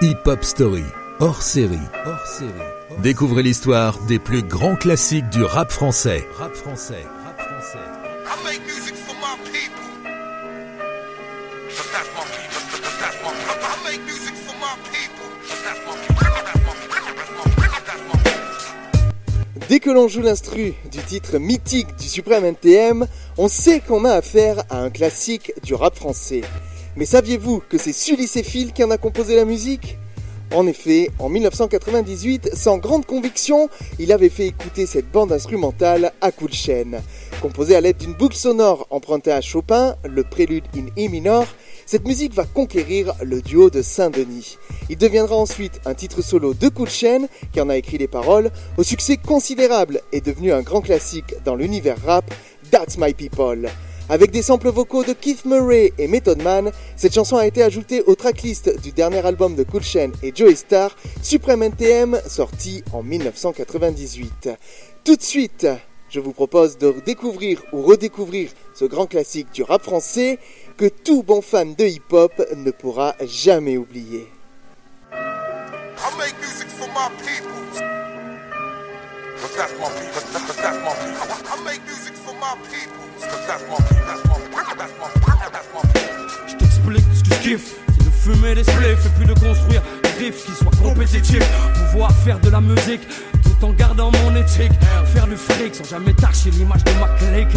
Hip Hop Story, hors série. Hors série. Découvrez l'histoire des plus grands classiques du rap français. Rap français. Rap français. I make music for my people. that's my people. that's my people. I make music for my people. that's my people. Dès que l'on joue l'instru du titre mythique du Suprême NTM, on sait qu'on a affaire à un classique du rap français. Mais saviez-vous que c'est Sully Phil qui en a composé la musique? En effet, en 1998, sans grande conviction, il avait fait écouter cette bande instrumentale à coup de chaîne. Composée à l'aide d'une boucle sonore empruntée à Chopin, le prélude in E minor, cette musique va conquérir le duo de Saint-Denis. Il deviendra ensuite un titre solo de coup de chaîne, qui en a écrit les paroles, au succès considérable et devenu un grand classique dans l'univers rap, That's My People. Avec des samples vocaux de Keith Murray et Method Man, cette chanson a été ajoutée au tracklist du dernier album de Cool Chain et Joey Star, Supreme NTM, sorti en 1998. Tout de suite, je vous propose de découvrir ou redécouvrir ce grand classique du rap français que tout bon fan de hip-hop ne pourra jamais oublier. Je t'explique ce que je kiffe, c'est de fumer des spliffs et puis de construire des riffs qui soient compétitifs. Pouvoir faire de la musique tout en gardant mon éthique. Faire du fric sans jamais tâcher l'image de ma clique.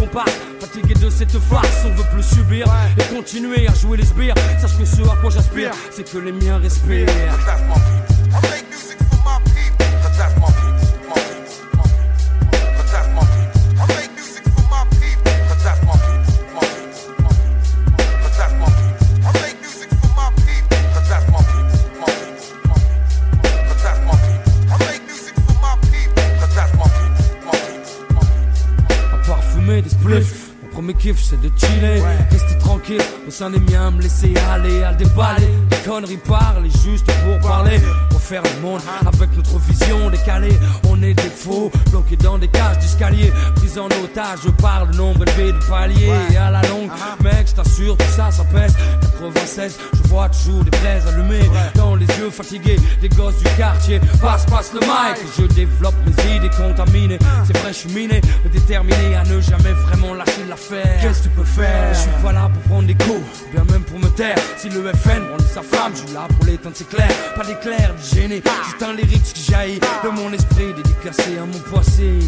Fatigué de cette farce, on veut plus subir et continuer à jouer les sbires. Sache que ce à quoi j'aspire, c'est que les miens respirent. C'est de chiller, rester tranquille au sein des miens, me laisser aller à déballer. Des conneries parler juste pour parler, refaire le monde avec notre vision décalée. On est des faux, bloqués dans des cages d'escalier, pris en otage par le nombre élevé de paliers. Et à la longue, mec, je t'assure, tout ça, ça pèse. 96, je vois toujours des braises allumées dans les yeux fatigués des gosses du quartier. Passe, passe le mic, je développe mes idées contaminées. C'est vrai, je suis miné, déterminé à ne jamais vraiment lâcher l'affaire. Qu'est-ce que tu peux faire? Je suis pas là pour prendre des coups, bien même pour me taire. Si le FN brandit sa flamme, je suis là pour l'éteindre, c'est clair. Pas d'éclair, de gêner, juste un lyrique qui jaillit de mon esprit dédicacé à mon passé.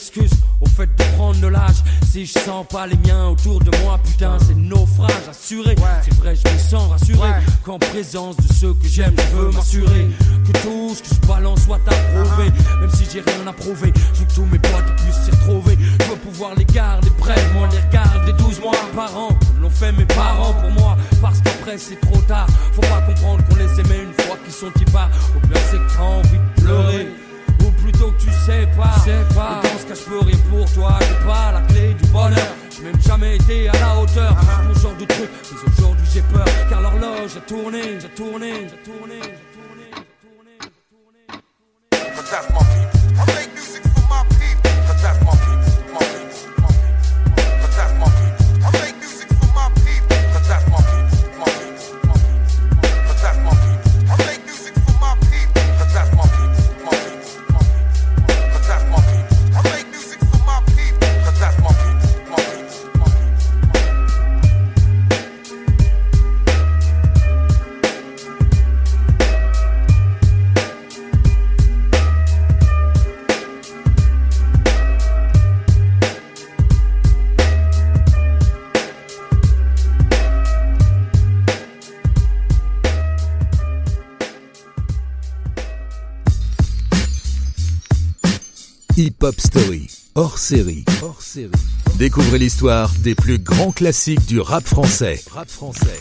Excuse au fait de prendre de l'âge. Si je sens pas les miens autour de moi, putain, c'est naufrage assuré. C'est vrai, je me sens rassuré qu'en présence de ceux que j'aime, je veux m'assurer que tout ce que je balance soit approuvé. Même si j'ai rien à prouver, je veux que tous mes potes puissent s'y retrouver. Je veux pouvoir les garder près, moi les regarder 12 mois par an, comme l'ont fait mes parents pour moi. Parce qu'après c'est trop tard, faut pas comprendre qu'on les aimait une fois qu'ils sont y pas. Au pire, c'est que t'as envie de pleurer tu sais pas. Sais pas. cas, je peux rien pour toi. J'ai pas la clé du bonheur. J'ai même jamais été à la hauteur. Pour ce genre de truc, mais aujourd'hui j'ai peur. Car l'horloge a tourné, j'ai tourné, j'ai tourné, j'ai tourné, j'ai tourné, j'ai tourné. Hip Hop Story, hors série. Hors série. Découvrez l'histoire des plus grands classiques du rap français. Rap français.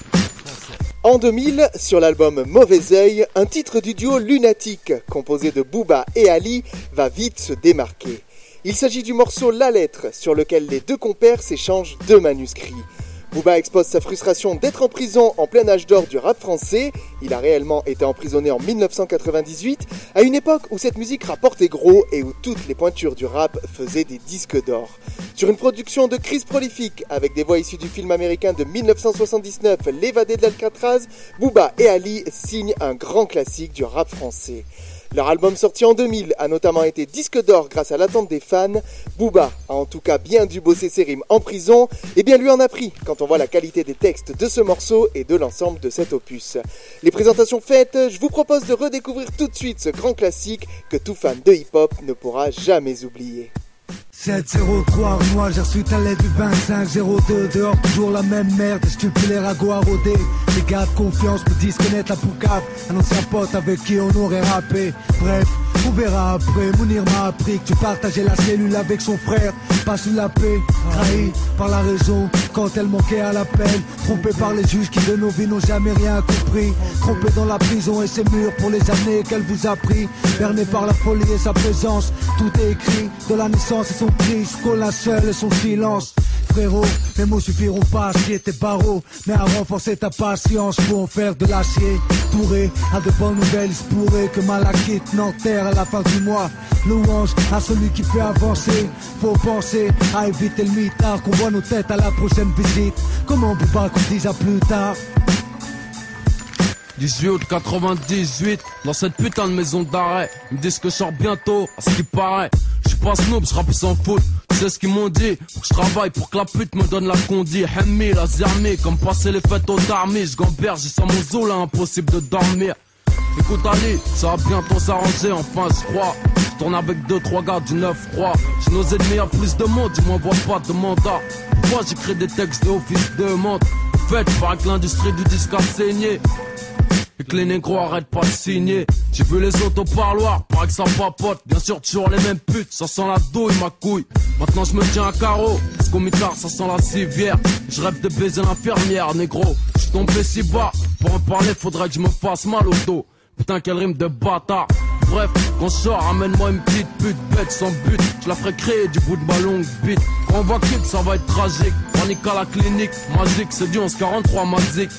En 2000, sur l'album Mauvais Oeil, un titre du duo Lunatique, composé de Booba et Ali, va vite se démarquer. Il s'agit du morceau La Lettre, sur lequel les deux compères s'échangent deux manuscrits. Booba expose sa frustration d'être en prison en plein âge d'or du rap français. Il a réellement été emprisonné en 1998, à une époque où cette musique rapportait gros et où toutes les pointures du rap faisaient des disques d'or. Sur une production de crise prolifique, avec des voix issues du film américain de 1979, L'évadé de l'Alcatraz, Booba et Ali signent un grand classique du rap français. Leur album sorti en 2000 a notamment été disque d'or grâce à l'attente des fans. Booba a en tout cas bien dû bosser ses rimes en prison, et bien lui en a pris quand on voit la qualité des textes de ce morceau et de l'ensemble de cet opus. Les présentations faites, je vous propose de redécouvrir tout de suite ce grand classique que tout fan de hip-hop ne pourra jamais oublier. 703 moi j'ai reçu ta lettre du 2502 Dehors toujours la même merde, Les gars de confiance me disent connaître la poucave. Un ancien pote avec qui on aurait rappé. Bref, on verra après. Mounir m'a appris que tu partageais la cellule avec son frère. Pas sous la paix, trahi par la raison. Quand elle manquait à la peine Trompé par les juges qui de nos vies n'ont jamais rien compris. Trompé dans la prison et ses murs pour les années qu'elle vous a pris. Berné par la folie et sa présence. Tout est écrit de la naissance et son triste la seule et son silence. Frérot, mes mots suffiront pas à scier tes barreaux, mais à renforcer ta patience pour en faire de l'acier. Touré à de bonnes nouvelles, il se pourrait que Malakite n'enterre à la fin du mois. Louange à celui qui fait avancer. Faut penser à éviter le mitard, qu'on voit nos têtes à la prochaine visite. Comment on peut pas qu'on dise à plus tard? 18 août 98, dans cette putain de maison d'arrêt. Ils me disent que je sors bientôt, à ce qui paraît. Pas snob, je rappe sans faute. Tu sais ce qu'ils m'ont dit? Faut que je travaille pour que la pute me donne la condi. Hemmi, la zermie, comme passer les fêtes au tarmi. Je gamberge, j'ai sans mon zoo là, impossible de dormir. Écoute Ali, ça va bientôt s'arranger, enfin je crois. Je tourne avec deux, trois gars du 9 froid. J'ai nos ennemis à plus de monde, ils m'envoient pas de mandat. Pourquoi j'écris des textes d'office de montre Fait, par que l'industrie du disque a saigné. Et que les négros arrêtent pas de signer. J'ai vu les autres au parloir, paraît que ça papote. Bien sûr, toujours les mêmes putes, ça sent la douille, ma couille. Maintenant je me tiens à carreau, parce qu'au mitard ça sent la civière. Je rêve de baiser l'infirmière, négro. Je suis tombé si bas, pour en parler faudrait que je me fasse mal au dos. Putain, quelle rime de bâtard. Bref, quand je sors, amène-moi une petite pute bête sans but. Je la ferai créer du bout de ma longue bite. Quand on voit ça va être tragique. Panique à la clinique, magique, c'est du 1143 magique.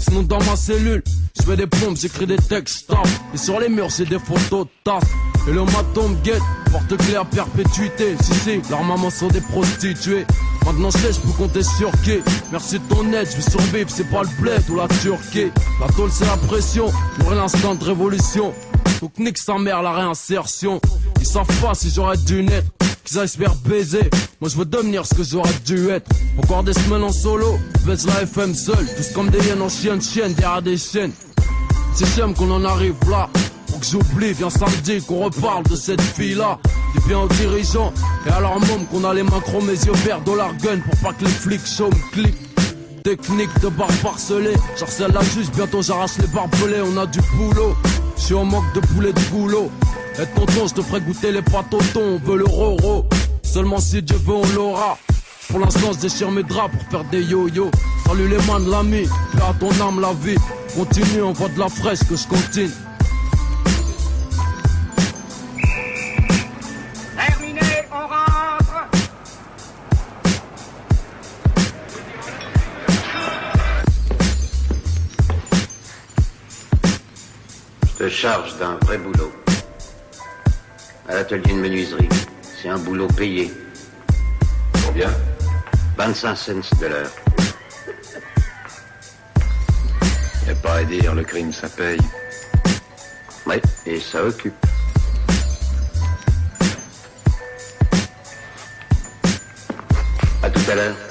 Sinon dans ma cellule, je fais des pompes, j'écris des textes, Et sur les murs, j'ai des photos tasse. Et le maton me guette, porte clé à perpétuité. Si, si, leurs mamans sont des prostituées. Maintenant, je sais, je peux compter sur qui. Merci de ton aide, je vais survivre, c'est pas le bled ou la Turquie. La tôle, c'est la pression, pour l'instant de révolution. Donc, nique sa mère, la réinsertion. Ils savent pas si j'aurais dû naître qu'ils espèrent baiser. Moi je veux devenir ce que j'aurais dû être. Encore des semaines en solo, baisse la FM seul. Tous comme des hyènes en chienne, chienne derrière des chaînes. C'est j'aime qu'on en arrive là. Pour que j'oublie, viens samedi qu'on reparle de cette fille-là. Dis bien aux dirigeants et à leur môme qu'on a les mains chromées, yeux verts, dollar gun pour pas que les flics show me. Technique de barre parcelée, j'harcèle la juge, bientôt j'arrache les barbelés, on a du boulot. Suis en manque de poulet de boulot. Et tonton, je ferai goûter les pâtes au thon, on veut le roro. Seulement si Dieu veut, on l'aura. Pour l'instant, je déchire mes draps pour faire des yo-yo. Salut les de l'ami, fais à ton âme la vie. Continue, on voit de la fraîche que je continue. Charge d'un vrai boulot. À l'atelier de menuiserie. C'est un boulot payé. Combien? 25 cents de l'heure. Y a pas à dire, le crime ça paye. Oui, et ça occupe. À tout à l'heure.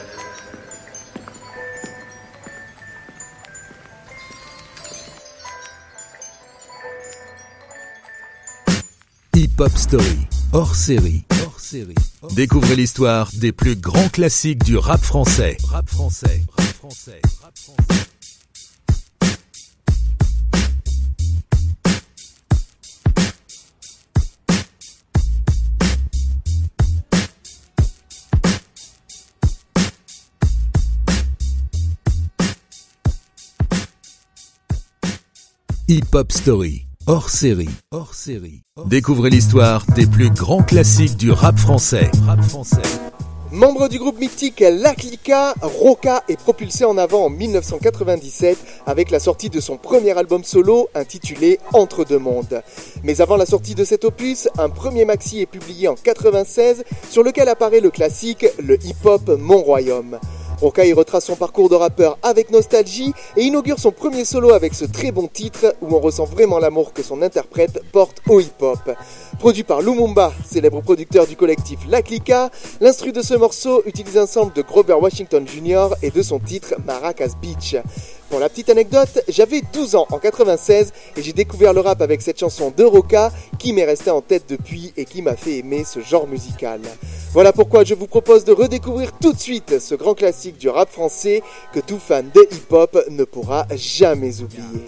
Pop Story, hors série. Hors série. Découvrez l'histoire des plus grands classiques du rap français. Rap français. Rap français. Rap français. Hip Hop Story hors série, hors série. Découvrez l'histoire des plus grands classiques du rap français. Rap français. Membre du groupe mythique La Clica, Roca est propulsé en avant en 1997 avec la sortie de son premier album solo intitulé Entre deux mondes. Mais avant la sortie de cet opus, un premier maxi est publié en 96 sur lequel apparaît le classique Le hip-hop Mon Royaume. Rokai retrace son parcours de rappeur avec nostalgie et inaugure son premier solo avec ce très bon titre où on ressent vraiment l'amour que son interprète porte au hip-hop. Produit par Lumumba, célèbre producteur du collectif La Clica, l'instru de ce morceau utilise un sample de Grover Washington Jr. et de son titre Maracas Beach. Pour la petite anecdote, j'avais 12 ans en 96 et j'ai découvert le rap avec cette chanson de Roca qui m'est restée en tête depuis et qui m'a fait aimer ce genre musical. Voilà pourquoi je vous propose de redécouvrir tout de suite ce grand classique du rap français que tout fan de hip-hop ne pourra jamais oublier.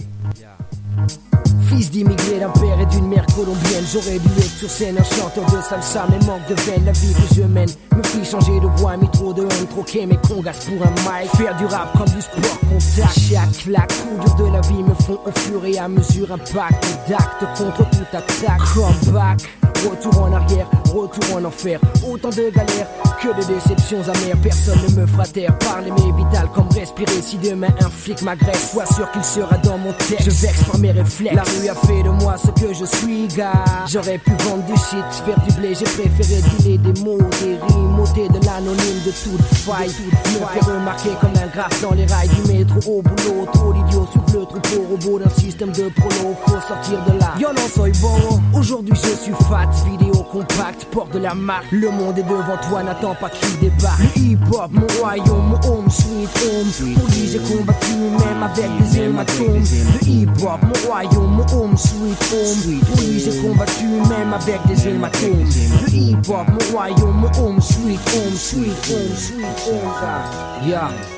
Fils d'immigrés d'un père et d'une mère colombienne. J'aurais dû être sur scène un chanteur de salsa Mais manque de veine, la vie que je mène Me fit changer de voix, mis trop de haine Troquer mes congas pour un mic. Faire du rap comme du sport contact Chaque claque, coup dur de la vie me font au fur et à mesure Impact d'actes contre toute attaque. Comeback Retour en arrière, retour en enfer. Autant de galères que de déceptions amères. Personne ne me fera taire. Parler mes vital comme respirer. Si demain un flic m'agresse, sois sûr qu'il sera dans mon texte. Je vexe par mes réflexes. La rue a fait de moi ce que je suis, gars. J'aurais pu vendre du shit, faire du blé. J'ai préféré dealer des mots, des rimes, ôter de l'anonyme de toute faille. Toute me faire remarquer comme un graphe dans les rails du métro au boulot. Trop d'idiot sur le troupeau robot d'un système de prolo. Faut sortir de là. Yo non soy bon. Aujourd'hui je suis fat vidéo compact, porte de la marque. Le monde est devant toi, n'attends pas qu'il débarque. Hip-hop, mon royaume, mon home, sweet home. Pour lui, j'ai combattu même avec des hématomes. Le hip-hop, mon royaume, mon home, sweet home. Pour lui, j'ai combattu même avec des hématomes. Le hip-hop, mon royaume, mon home, sweet home, sweet home, sweet home. Yeah.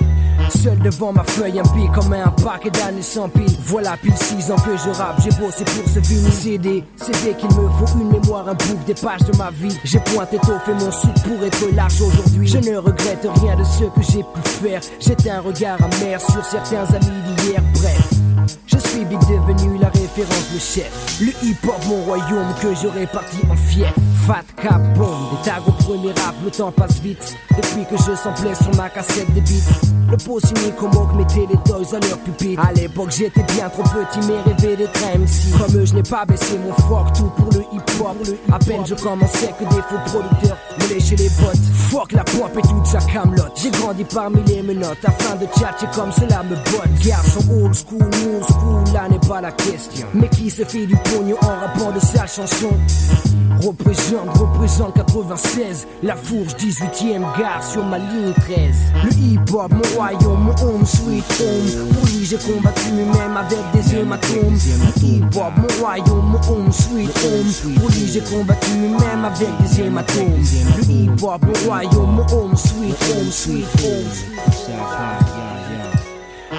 Seul devant ma feuille, un pic comme un paquet d'années sans pile. Voilà pile 6 ans que je rappe, j'ai bossé pour ce vinyle CD. CD qu'il me faut une mémoire, un book des pages de ma vie. J'ai pointé tôt, fait mon soupe pour être large aujourd'hui. Je ne regrette rien de ce que j'ai pu faire. J'étais un regard amer sur certains amis d'hier, bref. Je suis vite devenu la référence, le chef. Le hip-hop, mon royaume que j'aurais parti en fief. Fat cap bomb, des tags au premier rap, le temps passe vite. Depuis que je samplais sur ma cassette de beats. Le pot signé comme mettait les toys à leur pupitre. À l'époque, j'étais bien trop petit, mais rêvé d'être MC. Comme eux, je n'ai pas baissé mon froc, tout pour le hip-hop. À peine je commençais que des faux producteurs me léchaient les bottes. Fuck la pop et toute sa camelote. J'ai grandi parmi les menottes afin de tchatcher comme cela me botte. Garçon old school, new school, là n'est pas la question. Mais qui se fait du pognon en rappant de sa chanson? Représente, représente 96 La fourche 18ème gare sur ma ligne 13 Le hip-hop, mon royaume, mon home sweet home. Pour lui j'ai combattu même avec des hématomes. Le hip-hop, mon royaume, mon home sweet home. Pour lui j'ai combattu même avec des hématomes. Le hip-hop, mon royaume, mon home sweet home, sweet home.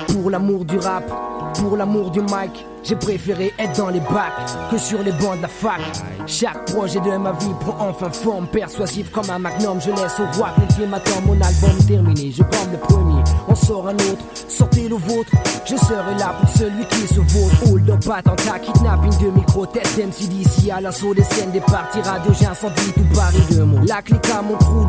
Pour l'amour du rap, pour l'amour du mic j'ai préféré être dans les bacs que sur les bancs de la fac. Chaque projet de ma vie prend enfin forme persuasif comme un magnum. Je laisse au roi que m'attend mon album terminé. Je bombe le premier, on sort un autre. Sortez le vôtre, je serai là pour celui qui se vaut. Hold up, attentat, kidnapping de micro, test MC d'ici à l'assaut des scènes, des parties radio, j'incendie tout Paris de mots. La clique à mon trou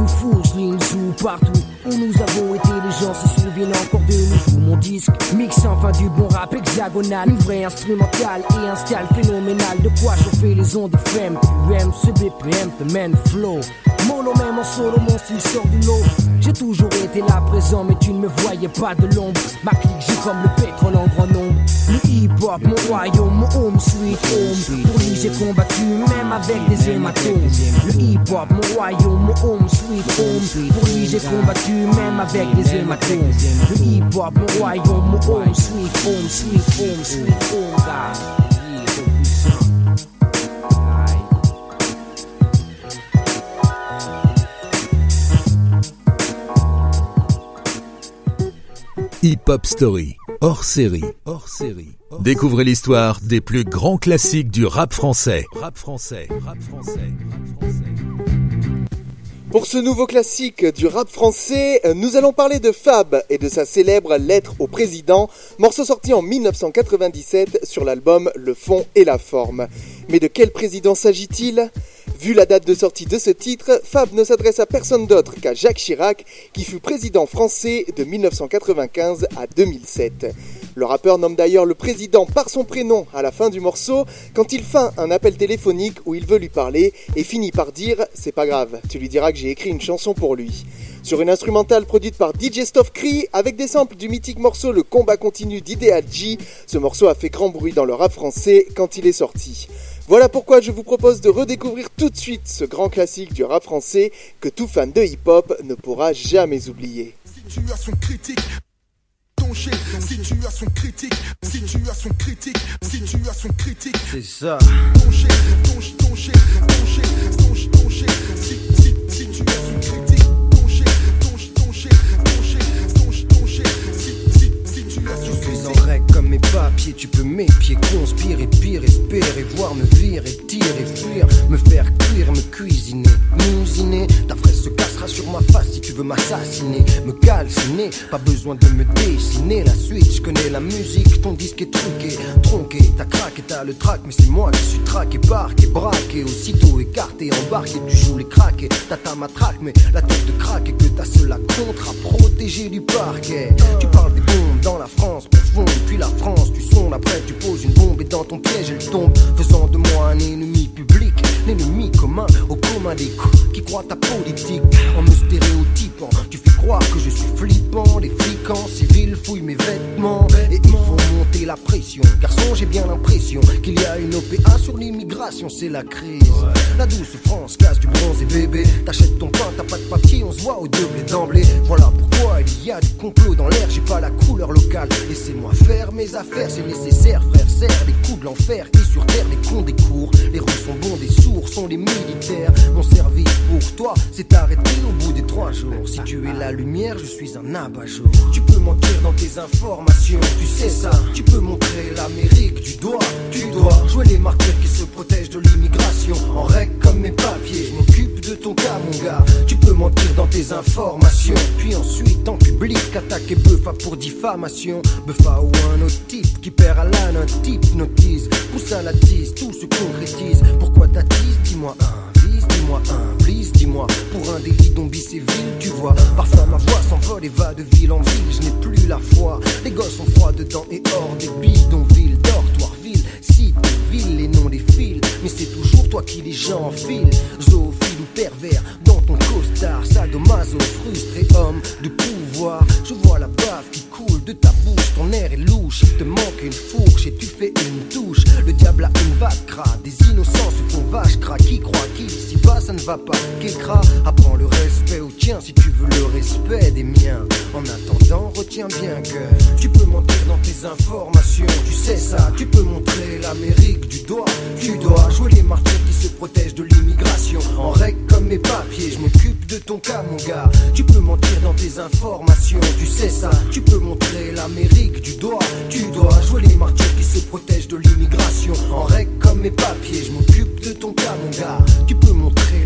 ligne sous partout où nous avons été. Les gens se souviennent encore de nous. Mon disque, mix enfin du bon rap hexagonal, une vraie instrumental et un style phénoménal de quoi chauffer les ondes FM, UM, ce BPM, the man flow. Mono même en solo, mon style sort du lot. J'ai toujours été là présent, mais tu ne me voyais pas de l'ombre. Ma clique, j'ai comme le pétrole en grand nombre. Le hip-hop, mon royaume, mon home sweet home. Pour lui, j'ai combattu même avec des hématomes. Le hip-hop, mon royaume, mon home sweet home. Pour lui, j'ai combattu même avec des hématomes. Le hip-hop, mon royaume, mon home sweet home, sweet home, sweet home. Hip Hop Story, hors série, hors série. Découvrez l'histoire des plus grands classiques du rap français. Rap français, rap français, rap français. Pour ce nouveau classique du rap français, nous allons parler de Fab et de sa célèbre Lettre au président, morceau sorti en 1997 sur l'album Le fond et la forme. Mais de quel président s'agit-il? Vu la date de sortie de ce titre, Fab ne s'adresse à personne d'autre qu'à Jacques Chirac, qui fut président français de 1995 à 2007. Le rappeur nomme d'ailleurs le président par son prénom à la fin du morceau quand il fait un appel téléphonique où il veut lui parler et finit par dire C'est pas grave, tu lui diras que j'ai écrit une chanson pour lui. Sur une instrumentale produite par DJ Stuff Cree avec des samples du mythique morceau Le combat continu d'Ideal G, ce morceau a fait grand bruit dans le rap français quand il est sorti. Voilà pourquoi je vous propose de redécouvrir tout de suite ce grand classique du rap français que tout fan de hip-hop ne pourra jamais oublier. Situation critique, situation critique, situation critique. C'est ça. Papier, tu peux m'épier, conspirer, pire, espérer, voir me virer, tirer, fuir, me faire cuire, me cuisiner, musiner. Ta fraise se cassera sur ma face si tu veux m'assassiner, me calciner. Pas besoin de me dessiner la suite, je connais la musique, ton disque est truqué, tronqué. T'as craqué, t'as le trac, mais c'est moi qui suis traqué, parqué, braqué, aussitôt écarté, embarqué, tu joues les craqués. T'as ta matraque, mais la tête de craque et que t'as cela contre à protéger du parquet. Tu parles des bombes dans la France profonde, puis la France tu sondes, après tu poses une bombe et dans ton piège elle tombe, faisant de moi un ennemi public, l'ennemi commun au commun des coups qui croient ta politique en me stéréotypant. Tu fais croire que je suis flippant, les flics en civil fouillent mes vêtements et il faut monter la pression. Garçon, j'ai bien l'impression qu'il y a une OPA sur l'immigration, c'est la crise. La douce France casse du bronze et bébé, t'achètes ton pain, t'as pas de papier, on se voit au double d'emblée. Voilà pourquoi il y a du complot dans l'air, j'ai pas la couleur locale. Laissez-moi faire mes affaires c'est nécessaire, frère, serre les coups de l'enfer. Et sur terre, les cons des cours, les rues sont bons, des sont les militaires. Mon service pour toi, c'est arrêté au bout des trois jours. Si tu es la lumière, je suis un abat-jour. Tu peux mentir dans tes informations, tu sais ça. Tu peux montrer l'Amérique du doigt, tu dois jouer les martyrs qui se protègent de l'immigration. En règle comme mes papiers, je m'occupe de ton cas, mon gars. Tu peux mentir dans tes informations, puis ensuite en public attaquer Buffa pour diffamation. Buffa ou un autre type qui perd à l'âne un type notise. Pousse à la tise, tout se concrétise. Pourquoi t'attises? Dis-moi un, vise, dis-moi un, please, dis-moi. Pour un délit dont c'est ville, tu vois. Parfois ma voix s'envole et va de ville en ville. Je n'ai plus la foi. Les gosses sont froids dedans et hors des bidonvilles, dortoir, ville, site, ville, les noms des fils. Mais c'est toujours toi qui les gens. Zoophile ou pervers ton costard. Sadomaso, frustré homme de pouvoir. Je vois la bave qui de ta bouche. Ton air est louche, il te manque une fourche et tu fais une douche. Le diable a une vague cra. Des innocents se font vache cra. Qui croit qu'ici bas ça ne va pas Qu'écra, apprends le respect au tien si tu veux le respect des miens. En attendant, retiens bien que tu peux mentir dans tes informations. Tu sais ça, tu peux montrer l'Amérique du doigt. Tu dois jouer les martyrs qui se protègent de l'immigration. En règle comme mes papiers, je m'occupe de ton cas, mon gars. Tu peux mentir dans tes informations. Tu sais ça, tu peux montrer l'Amérique du doigt. Tu dois jouer les martyrs qui se protègent de l'immigration. En règle comme mes papiers, je m'occupe de ton cas, mon gars.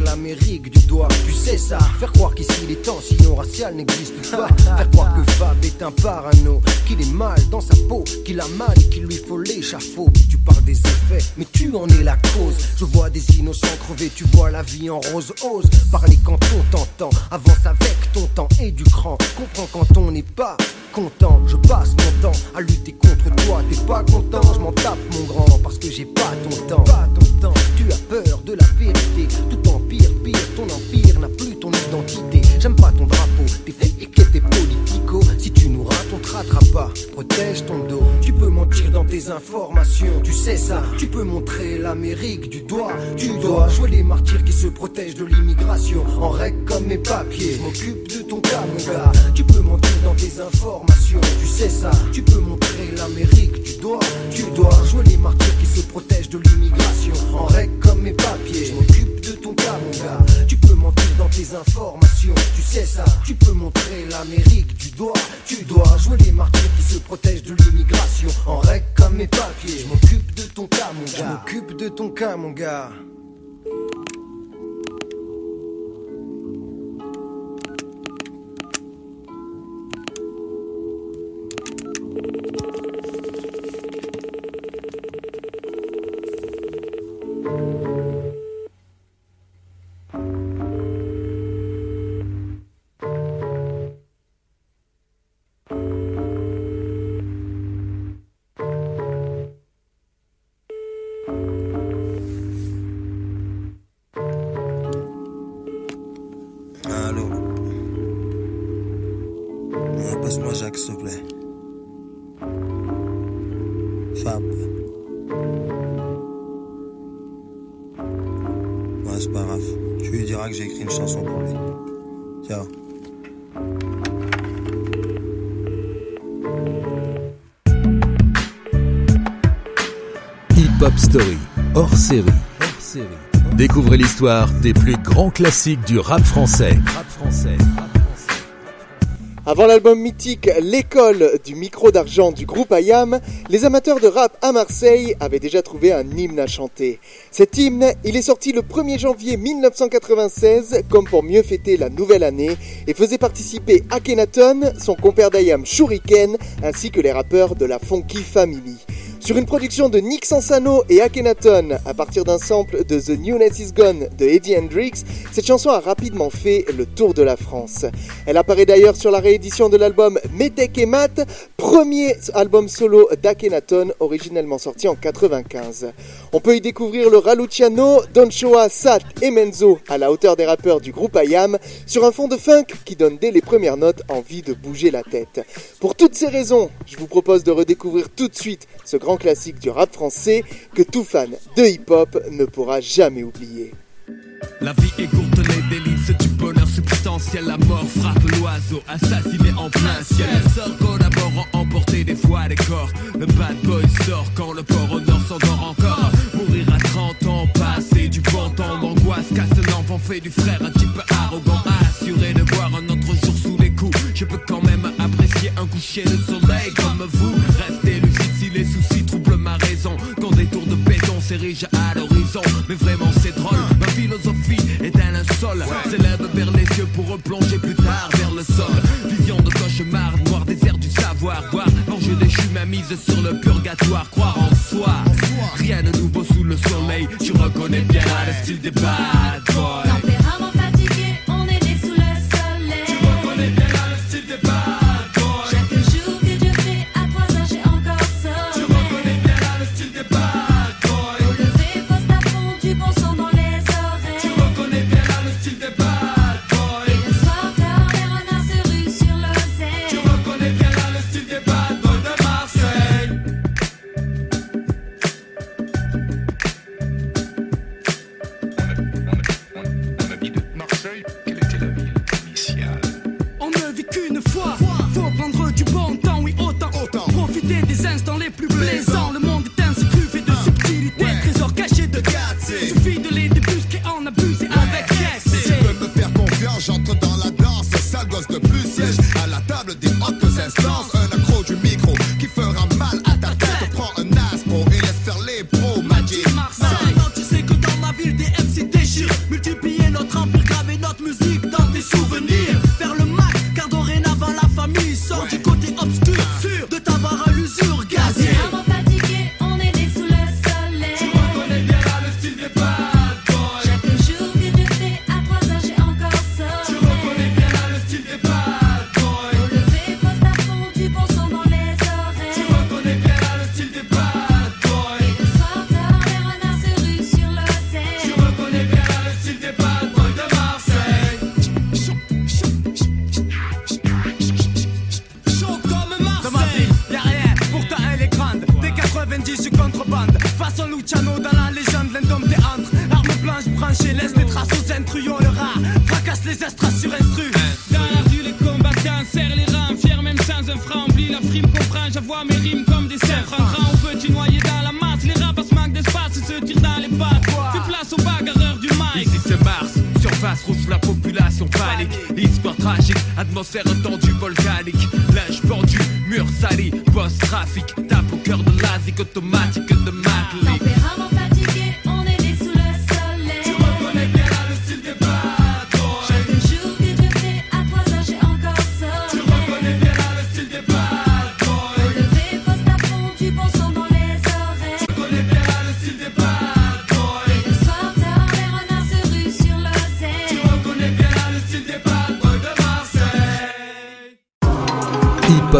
l'Amérique du doigt. Tu sais ça, faire croire qu'ici les tensions raciales n'existent pas. Faire croire que Fab est un parano, qu'il est mal dans sa peau, qu'il a mal et qu'il lui faut l'échafaud. Tu parles des effets, mais tu en es la cause. Je vois des innocents crever, tu vois la vie en rose. Ose parler quand on t'entend. Avance avec ton temps et du cran. Comprends quand on n'est pas content. Je passe mon temps à lutter contre toi. T'es pas content, je m'en tape mon grand parce que j'ai pas ton temps. Pas ton temps. Tu as peur de la vérité. Tout pire, ton empire n'a plus ton identité. J'aime pas ton drapeau, t'es fake te rattrape pas. Protège ton dos. Tu peux mentir dans tes informations, tu sais ça. Tu peux montrer l'Amérique du doigt. Tu dois jouer les martyrs qui se protègent de l'immigration. En règle comme mes papiers, je m'occupe de ton cas, mon gars. Tu peux mentir dans tes informations, tu sais ça. Tu peux montrer l'Amérique du doigt. Tu dois jouer les martyrs qui se protègent de l'immigration. En règle comme mes papiers, je m'occupe de ton cas, mon gars. Tu peux mentir dans tes informations, tu sais ça. Tu peux montrer l'Amérique du doigt. Tu dois jouer les martyrs qui se protègent de l'immigration. En règle comme mes papiers, je m'occupe de ton cas, mon gars. Je m'occupe de ton cas, mon gars. Des plus grands classiques du rap français. Rap français. Avant l'album mythique L'école du micro d'argent du groupe IAM, les amateurs de rap à Marseille avaient déjà trouvé un hymne à chanter. Cet hymne, il est sorti le 1er janvier 1996 comme pour mieux fêter la nouvelle année et faisait participer Akhenaton, son compère d'IAM Shuriken ainsi que les rappeurs de la Funky Family. Sur une production de Nick Sansano et Akhenaton, à partir d'un sample de The Newness Is Gone de Eddie Hendrix, cette chanson a rapidement fait le tour de la France. Elle apparaît d'ailleurs sur la réédition de l'album Metek et Mat, premier album solo d'Akhenaton, originellement sorti en 95. On peut y découvrir le Raluciano, Don Choa, Sat et Menzo à la hauteur des rappeurs du groupe IAM, sur un fond de funk qui donne dès les premières notes envie de bouger la tête. Pour toutes ces raisons, je vous propose de redécouvrir tout de suite ce grand classique du rap français que tout fan de hip-hop ne pourra jamais oublier. La vie est courte, les délices du bonheur substantiel. La mort frappe l'oiseau, assassiné en plein ciel. Les sorts collaborant, emporter des fois des corps. Le bad boy sort quand le port au nord s'endort encore. Mourir à 30 ans, passer du bon temps d'angoisse. Casse un enfant, fait du frère un type arrogant. Assuré de voir un autre jour sous les coups. Je peux quand même apprécier un coucher de soleil comme vous. Restez à l'horizon. Mais vraiment, c'est drôle. Ma philosophie est un linceul. S'élève vers les yeux pour replonger plus tard vers le sol. Vision de cauchemar, noir désert du savoir. Voir l'enjeu déchu, ma mise sur le purgatoire. Croire en soi. Rien de nouveau sous le soleil. Tu reconnais bien le style des bad boys.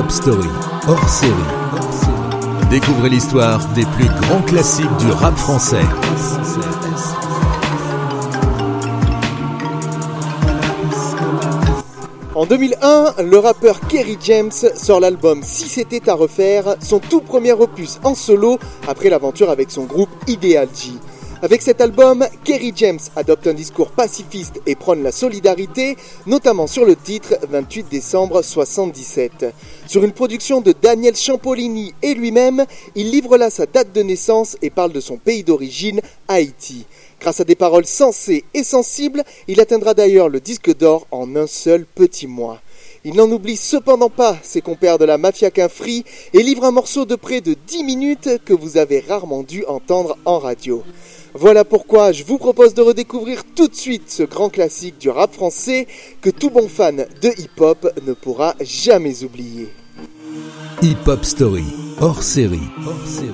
Story, hors série. Découvrez l'histoire des plus grands classiques du rap français. En 2001, le rappeur Kerry James sort l'album Si c'était à refaire, son tout premier opus en solo après l'aventure avec son groupe Ideal G. Avec cet album, Kerry James adopte un discours pacifiste et prône la solidarité, notamment sur le titre 28 décembre 77. Sur une production de Daniel Champolini et lui-même, il livre là sa date de naissance et parle de son pays d'origine, Haïti. Grâce à des paroles sensées et sensibles, il atteindra d'ailleurs le disque d'or en un seul petit mois. Il n'en oublie cependant pas ses compères de la mafia qu'un free et livre un morceau de près de 10 minutes que vous avez rarement dû entendre en radio. Voilà pourquoi je vous propose de redécouvrir tout de suite ce grand classique du rap français que tout bon fan de hip-hop ne pourra jamais oublier. Hip Hop Story, hors série. Hors série.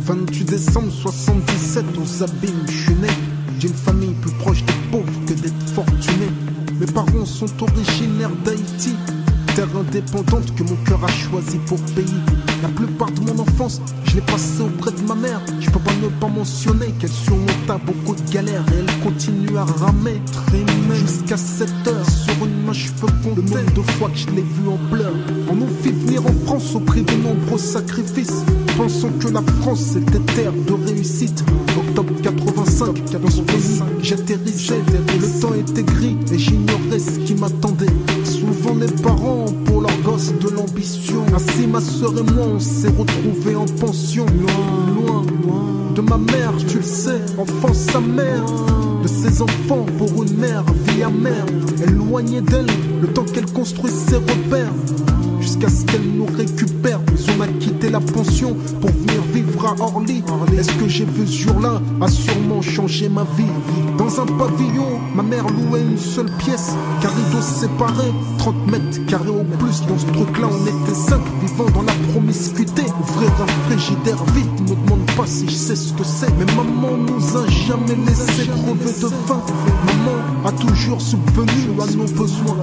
28 décembre 77 aux abîmes, je suis né. J'ai une famille plus proche des pauvres que d'être fortuné. Mes parents sont originaires d'Haïti terre indépendante que mon cœur a choisi pour pays. La plupart de mon enfance, je l'ai passé auprès de ma mère. Je peux pas ne pas mentionner qu'elle surmonta beaucoup de galères et elle continue à ramer, trimer jusqu'à 7 heures. Sur une main, je peux compter le nombre de fois que je l'ai vue en pleurs. On nous fit venir en France au prix de nombreux sacrifices. Pensons que la France était terre de réussite. Octobre 85, dans ce pays. Le temps était gris et j'ignorais ce qui m'attendait. Souvent les parents pour leurs gosses de l'ambition. Ainsi ma soeur et moi on s'est retrouvés en pension. Loin, loin, de ma mère, tu le sais, enfant sa mère. De ses enfants pour une mère, vie amère. Éloignée d'elle, le temps qu'elle construit ses repères. Jusqu'à ce qu'elle nous récupère. Mais on a quitté la pension pour venir vivre à Orly. Est-ce que j'ai vu ce jour-là a sûrement changé ma vie. Dans un pavillon, ma mère louait une seule pièce. Carrido séparé, 30 mètres carrés au plus. Dans ce truc-là, on était cinq vivant dans la promiscuité. Ouvrir un frigidaire vite, ne demande pas si je sais ce que c'est. Mais maman nous a jamais laissé crever de faim. Maman a toujours subvenu à nos besoins.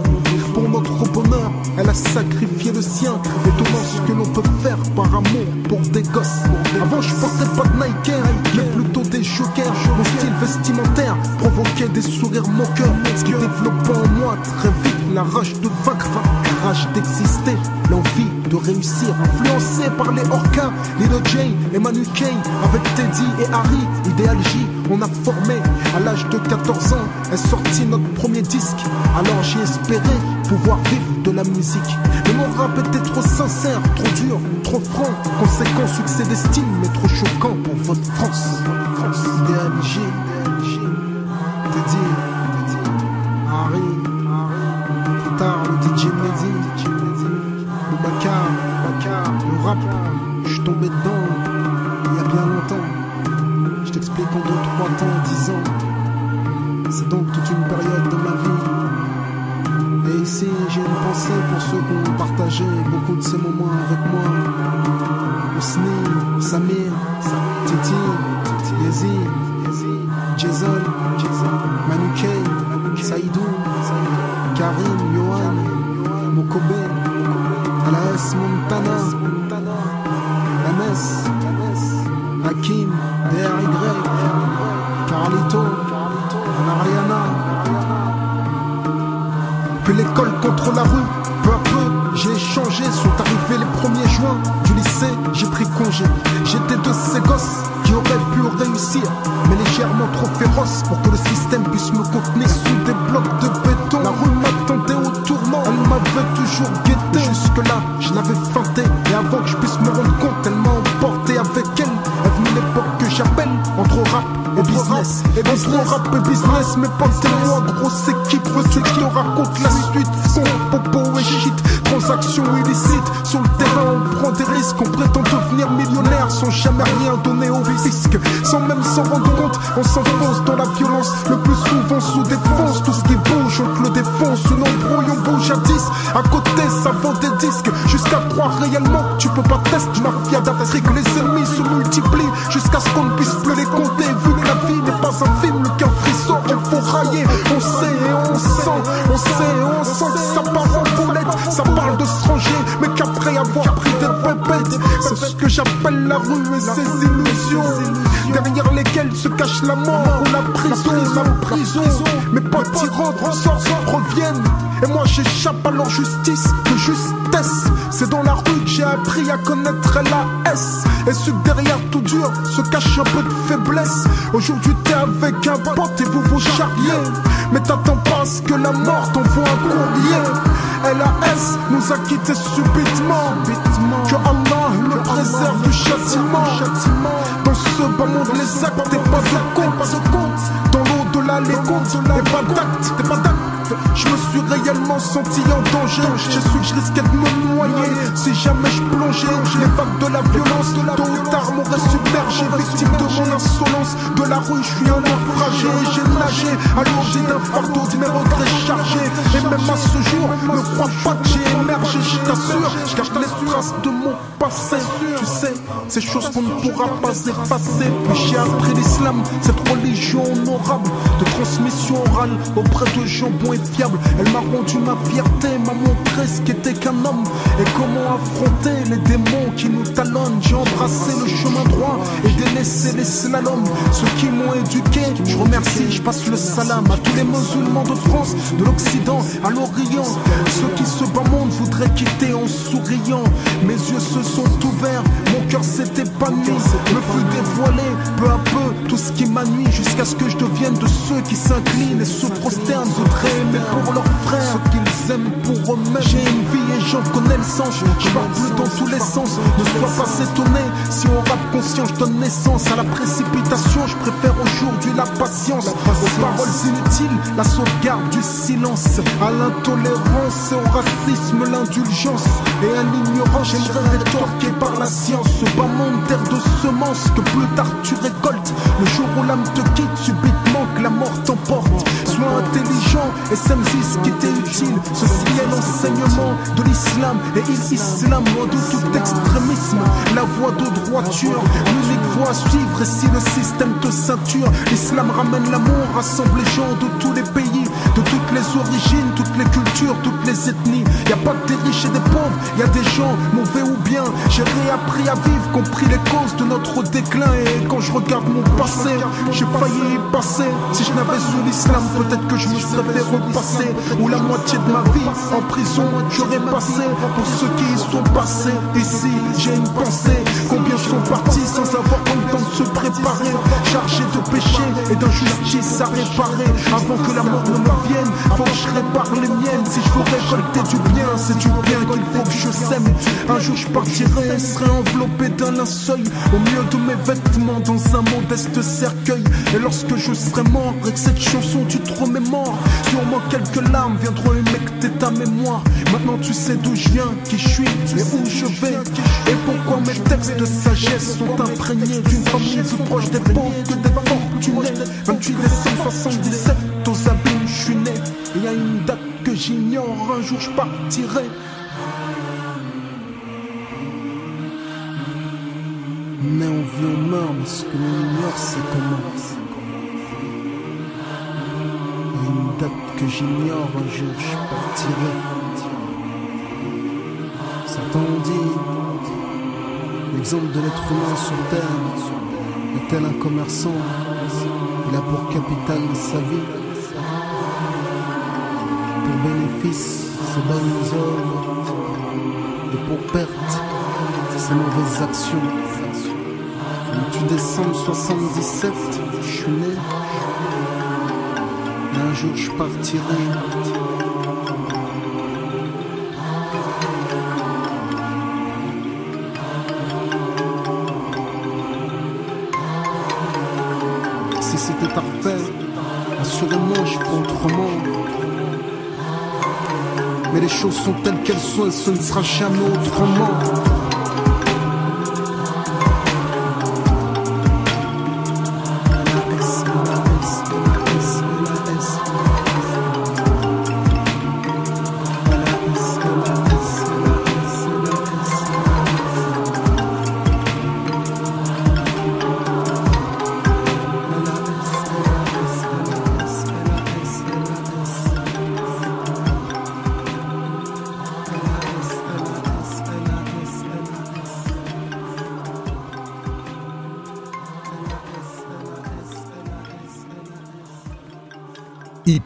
Pour notre bonheur, elle a sacrifié sien. Étonnant ce que l'on peut faire par amour pour des gosses. Avant, je portais pas de Nike, mais plutôt des jokers. Mon style vestimentaire provoquait des sourires moqueurs. Ce qui développait en moi très vite la rage de vaincre, la rage d'exister, l'envie de réussir. Influencé par les Orcas, Lilo J et Manu Kane, avec Teddy et Harry, Ideal J, on a formé. À l'âge de 14 ans est sorti notre premier disque. Alors j'ai espéré pouvoir vivre de la musique. Mais mon rap était trop sincère, trop dur, trop franc. Conséquent, succès d'estime, mais trop choquant pour votre France. J, Teddy, Harry, plus tard le DJ le Bakar, le rap, je suis tombé dedans il y a bien longtemps. T'explique en 2, 3 temps, 10 ans. C'est donc toute une période de ma vie. Et ici, j'ai une pensée pour ceux qui ont partagé beaucoup de ces moments avec moi. Osni, Samir, Titi, Yezi, Jason, Manu Kay, Saïdou, Karim, Johan, Mokobe, LAS Montana, contre la rue, peu à peu j'ai échangé, sont arrivés les premiers juin du lycée, j'ai pris congé. J'étais de ces gosses qui auraient pu réussir, mais légèrement trop féroce pour que le système puisse me contenir sous des blocs de béton. La rue m'attendait au tournant, elle m'avait toujours guetté. Jusque-là, je l'avais feinté, et avant que je puisse me rendre compte, elle m'a emporté avec elle. Est venue l'époque que j'appelle entre rap et business. Et entre rap et business, mes potes Sans même s'en rendre on s'enfonce dans la violence. Le plus souvent sous défense, tout ce qui bouge, on le défonce. Une embrouille, on bouge à 10. À côté, ça vend des disques. Jusqu'à croire réellement tu peux pas tester mafia d'Afrique. Les ennemis se multiplient jusqu'à ce qu'on ne puisse plus les compter. Vu que la vie n'est pas un film, qu'un frisson, il faut railler. On sait et on sent, on sait et on sent que ça part en boulette. Ça parle de se ranger, mais qu'après avoir pris des pépettes, c'est ce que j'appelle la rue et ses illusions. Derrière lesquelles elle se cache la mort ou la prison, la prison. Mes potes y rentrent, sortent, reviennent. Et moi j'échappe à leur justice de justesse. C'est dans la rue que j'ai appris à connaître la S. Et ce derrière tout dur se cache un peu de faiblesse. Aujourd'hui t'es avec un pote et vous vous charriez. Mais t'attends pas à ce que la mort t'envoie un courrier. LAS nous a quittés subitement. Que Allah nous préserve du châtiment. Dans ce bas monde, les actes et pas de compte. Dans l'au-delà, les comptes et pas pas. Je me suis réellement senti en danger. J'ai su que je risquais de me noyer si jamais je plongeais. Les vagues de la violence, tôt ou tard m'auraient submergé. Victime de mon insolence, de la rue, je suis un naufragé. J'ai nagé, alourdi d'un fardeau de mes regrets chargés. Et même à ce jour, ne crois pas que j'ai émergé. Je t'assure, je garde les traces de mon passé. Tu sais, ces choses qu'on ne pourra pas effacer. Puis j'ai appris l'islam, cette religion honorable de transmission orale auprès de gens bons et fiables. Elle m'a rendu ma fierté, m'a montré ce qu'était qu'un homme et comment affronter les démons qui nous talonnent. J'ai embrassé le chemin droit et délaissé les slaloms. Ceux qui m'ont éduqué, je remercie, je passe le salam à tous les musulmans de France, de l'Occident à l'Orient. Ceux qui se bas monde voudraient quitter en souriant. Mes yeux se sont ouverts, mon cœur s'est épanoui, me fut dévoilé peu à peu tout ce qui m'ennuie jusqu'à ce que je devienne de ceux qui s'inclinent et se prosternent, voudraient aimer pour leurs frères, ce qu'ils aiment pour eux-mêmes. J'ai une vie et j'en connais le sens, je parle plus dans tous les sens. Ne sois pas étonné si on rap conscient, je donne naissance à la précipitation. Je préfère aujourd'hui la patience, aux paroles inutiles, la sauvegarde du silence, à l'intolérance et au racisme, l'indulgence et à l'ignorance. J'aimerais rétorquer par la science ce bas monde d'air de semences que plus tard tu récoltes. Le jour où l'âme te quitte, subitement que la mort t'emporte. Sois intelligent et samedi ce qui t'est utile. Ceci est l'enseignement de l'islam et il islam, loin de tout extrémisme. La voie de droiture, l'unique voie à suivre. Et si le système te ceinture, l'islam ramène l'amour, rassemble les gens de tous les pays, les origines, toutes les cultures, toutes les ethnies. Y a pas que des riches et des pauvres, y a des gens mauvais ou bien. J'ai réappris à vivre, compris les causes de notre déclin. Et quand je regarde mon passé, j'ai failli y passer. Si je n'avais su l'islam, peut-être que je me serais fait repasser. Ou la moitié de ma vie en prison, j'aurais passé. Pour ceux qui y sont passés, ici j'ai une pensée. Combien sont partis sans avoir le temps de se préparer, chargés de péché et d'injustice à réparer. Avant que la mort ne me vienne, je répare les miennes. Si je veux récolter du bien, c'est du bien qu'il faut que je sème. Un jour je partirai, serai enveloppé d'un linceul, au milieu de mes vêtements, dans un modeste cercueil. Et lorsque je serai mort, et que cette chanson tu te remémores, sûrement quelques larmes viendront humecter ta mémoire. Maintenant tu sais d'où je viens, qui je suis et où je vais. Et pourquoi mes textes de sagesse sont imprégnés d'une famille plus proche des pauvres que des fortunés. 28 décembre 77, aux abîmes je suis j'ignore, un jour je partirai. Mais on vit, on meurt, mais ce que l'on ignore, c'est comment. Une date que j'ignore, un jour je partirai. Ont dit, l'exemple de l'être humain sur terre est tel un commerçant, il a pour capital sa vie. Bénéfice, ses bonnes œuvres, et pour perte, ses mauvaises actions. 28 décembre 77, je suis né. Et un jour je partirai. Choses sont telles qu'elles sont et ce ne sera jamais autrement.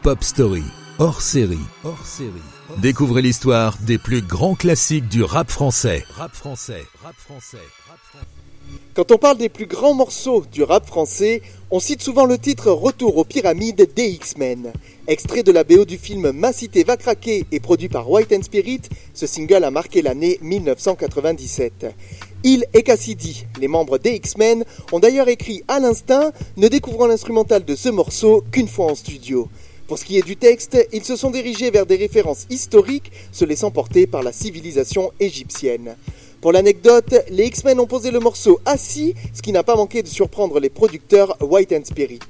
Hip Hop Story, hors série. Hors série. Découvrez l'histoire des plus grands classiques du rap français. Rap français, rap français, rap français. Quand on parle des plus grands morceaux du rap français, on cite souvent le titre Retour aux pyramides des X-Men. Extrait de la BO du film Ma cité va craquer et produit par White and Spirit, ce single a marqué l'année 1997. Il et Cassidy, les membres des X-Men, ont d'ailleurs écrit à l'instinct, ne découvrant l'instrumental de ce morceau qu'une fois en studio. Pour ce qui est du texte, ils se sont dirigés vers des références historiques, se laissant porter par la civilisation égyptienne. Pour l'anecdote, les X-Men ont posé le morceau assis, ce qui n'a pas manqué de surprendre les producteurs White and Spirit.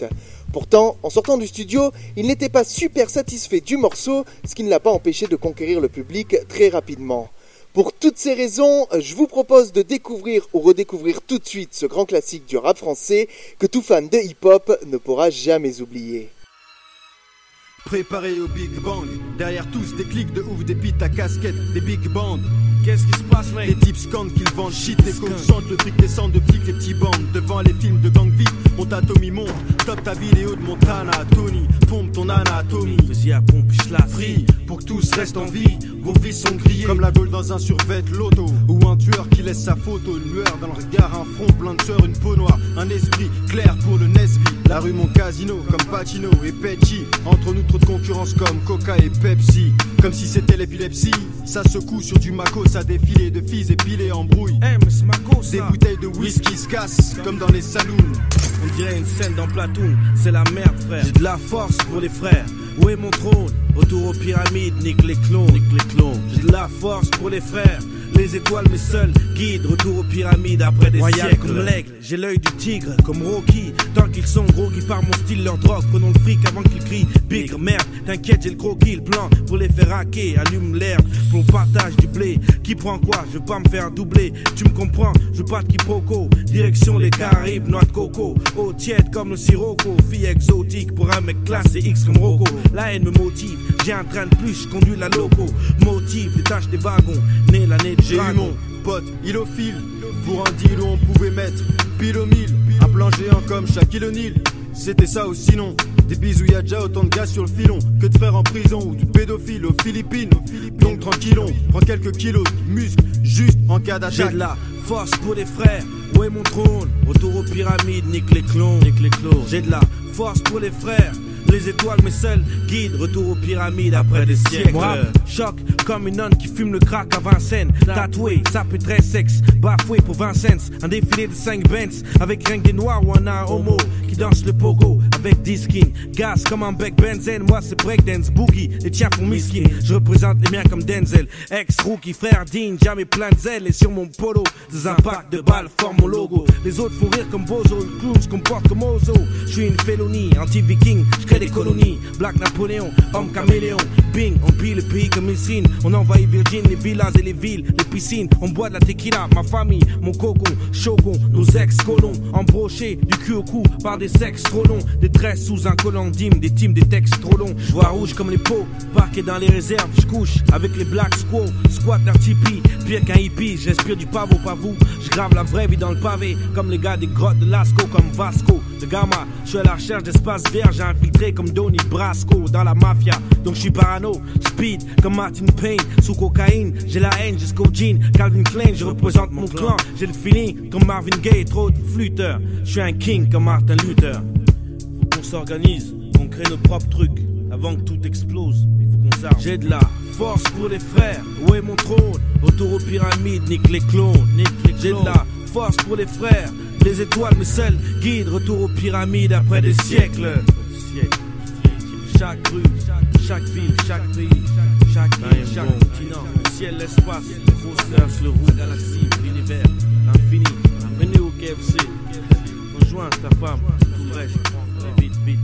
Pourtant, en sortant du studio, ils n'étaient pas super satisfaits du morceau, ce qui ne l'a pas empêché de conquérir le public très rapidement. Pour toutes ces raisons, je vous propose de découvrir ou redécouvrir tout de suite ce grand classique du rap français que tout fan de hip-hop ne pourra jamais oublier. Préparé au Big Bang, derrière tous des clics de ouf, des bites à casquette, des big bands. Qu'est-ce qui se passe, mec Les types scandent qu'ils vendent shit, les sentent le fric descend de flics, les petits bandes. Devant les films de gang vite, mon Tommy monte, top ta vidéo de Montana, Tony, pompe ton anatomie. Vas-y à pompe, je la free, pour que tous restent en vie. Vos vies sont grillées, comme la gaule dans un survêt loto. Ou un tueur qui laisse sa photo, une lueur dans le regard, un front plein de sueur, une peau noire, un esprit clair pour le Nesby. La rue, mon casino, comme Pacino et Petty. Entre nous, trop de concurrence comme Coca et Pepsi. Comme si c'était l'épilepsie, ça secoue sur du Mako, ça défilé de filles épilées en brouille. Eh, Mako, ça. Des bouteilles de whisky se cassent, comme dans les saloons. On dirait une scène dans Platoon, c'est la merde, frère. J'ai de la force pour les frères. Où est mon trône? Retour aux pyramides, nique les clones. J'ai de la force pour les frères. Les étoiles, mes seuls guides. Retour aux pyramides après des Royal siècles. comme l'aigle, j'ai l'œil du tigre, comme Rocky. Tant qu'ils sont gros, qui par mon style, leur drogue. Prenons le fric avant qu'ils crient. Bigre, merde, t'inquiète, j'ai le croquis, le plan pour les faire hacker. Allume l'herbe, pour partage du blé. Qui prend quoi? Je veux pas me faire doubler. Tu me comprends? Je veux pas de quiproquo. Direction les Caraïbes, noix de coco. Eau tiède comme le sirocco. Fille exotique pour un mec classe et X comme Rocco. La haine me motive. J'ai un train de plus, conduis la loco. Motive les tâches des wagons. Né l'année de J'ai eu mon pote, il au fil. Pour un deal où on pouvait mettre pile au mille. Un plan géant comme Shaquille O'Neal. C'était ça ou sinon. Des bisous, y a déjà autant de gars sur le filon que de frères en prison ou de pédophiles aux Philippines. Donc tranquillon, prends quelques kilos de muscles juste en cas J'ai d'attaque. de la force pour les frères. Où est mon trône Retour aux pyramides, nique les clones, nique les clones. J'ai de la force pour les frères. Les étoiles, mes seuls guides. Retour aux pyramides après des siècles. Moi, choc comme une nonne qui fume le crack à Vincennes. Tatoué, ça peut très sexe. Bafoué pour 20 cents. Un défilé de 5 Benz. Avec rien que des noirs ou un, un homo qui danse le pogo. Avec 10 skins. Gaz comme un bec benzène. Moi, c'est breakdance boogie. Les tiens font miskin. Je représente les miens comme Denzel. Ex-rookie, frère digne. Jamais plein de zèle. Et sur mon polo, des impacts de balles forment mon logo. Les autres font rire comme Bozo. Le clown se comporte comme Ozo. Je suis une félonie. Anti-viking. Je des colonies. Black Napoléon. Homme caméléon. Bing. On pille le pays comme Messine. On envahit Virgin, les villas et les villes. Les piscines. On boit de la tequila. Ma famille. Mon cocon. Shogun. Nos ex-colons. Embrochés. Du cul au cou. Par des sexes trop longs. Des tresses sous un collant d'hymne. Des teams, des textes trop longs. Je vois rouge comme les pots. Parqué dans les réserves. Je couche avec les Black Squaw. Squat leur tipi. Pire qu'un hippie. J'respire du pavot, pas vous. Je grave la vraie vie dans le pavé. Comme les gars des grottes de Lascaux. Comme Vasco. De Gamma. Je suis à la recherche d'espace vert. J'ai infiltré comme Donny Brasco. Dans la mafia. Donc je suis parano. Speed comme Martin Payne. Sous cocaïne. J'ai la haine jusqu'au jean. Calvin Klein. Je représente mon clan. J'ai le feeling comme Marvin Gaye. Trop de flûteurs. Je suis un king comme Martin Luther. Faut qu'on s'organise. Qu'on crée nos propres trucs. Avant que tout explose. Il faut qu'on s'arme. J'ai de la force pour les frères. Où est mon trône? Autour aux pyramides. Nique les clones. Nique les clones. J'ai de la force pour les frères. Les étoiles, mes seuls guides. Retour aux pyramides après des siècles. Siècles. Chaque rue, chaque chaque ville, chaque pays, chaque chaque continent. Le ciel, l'espace, le le roux, la galaxie, l'univers, l'infini. Venez au KFC. Rejoins ta femme, tout le reste. Vite, vite,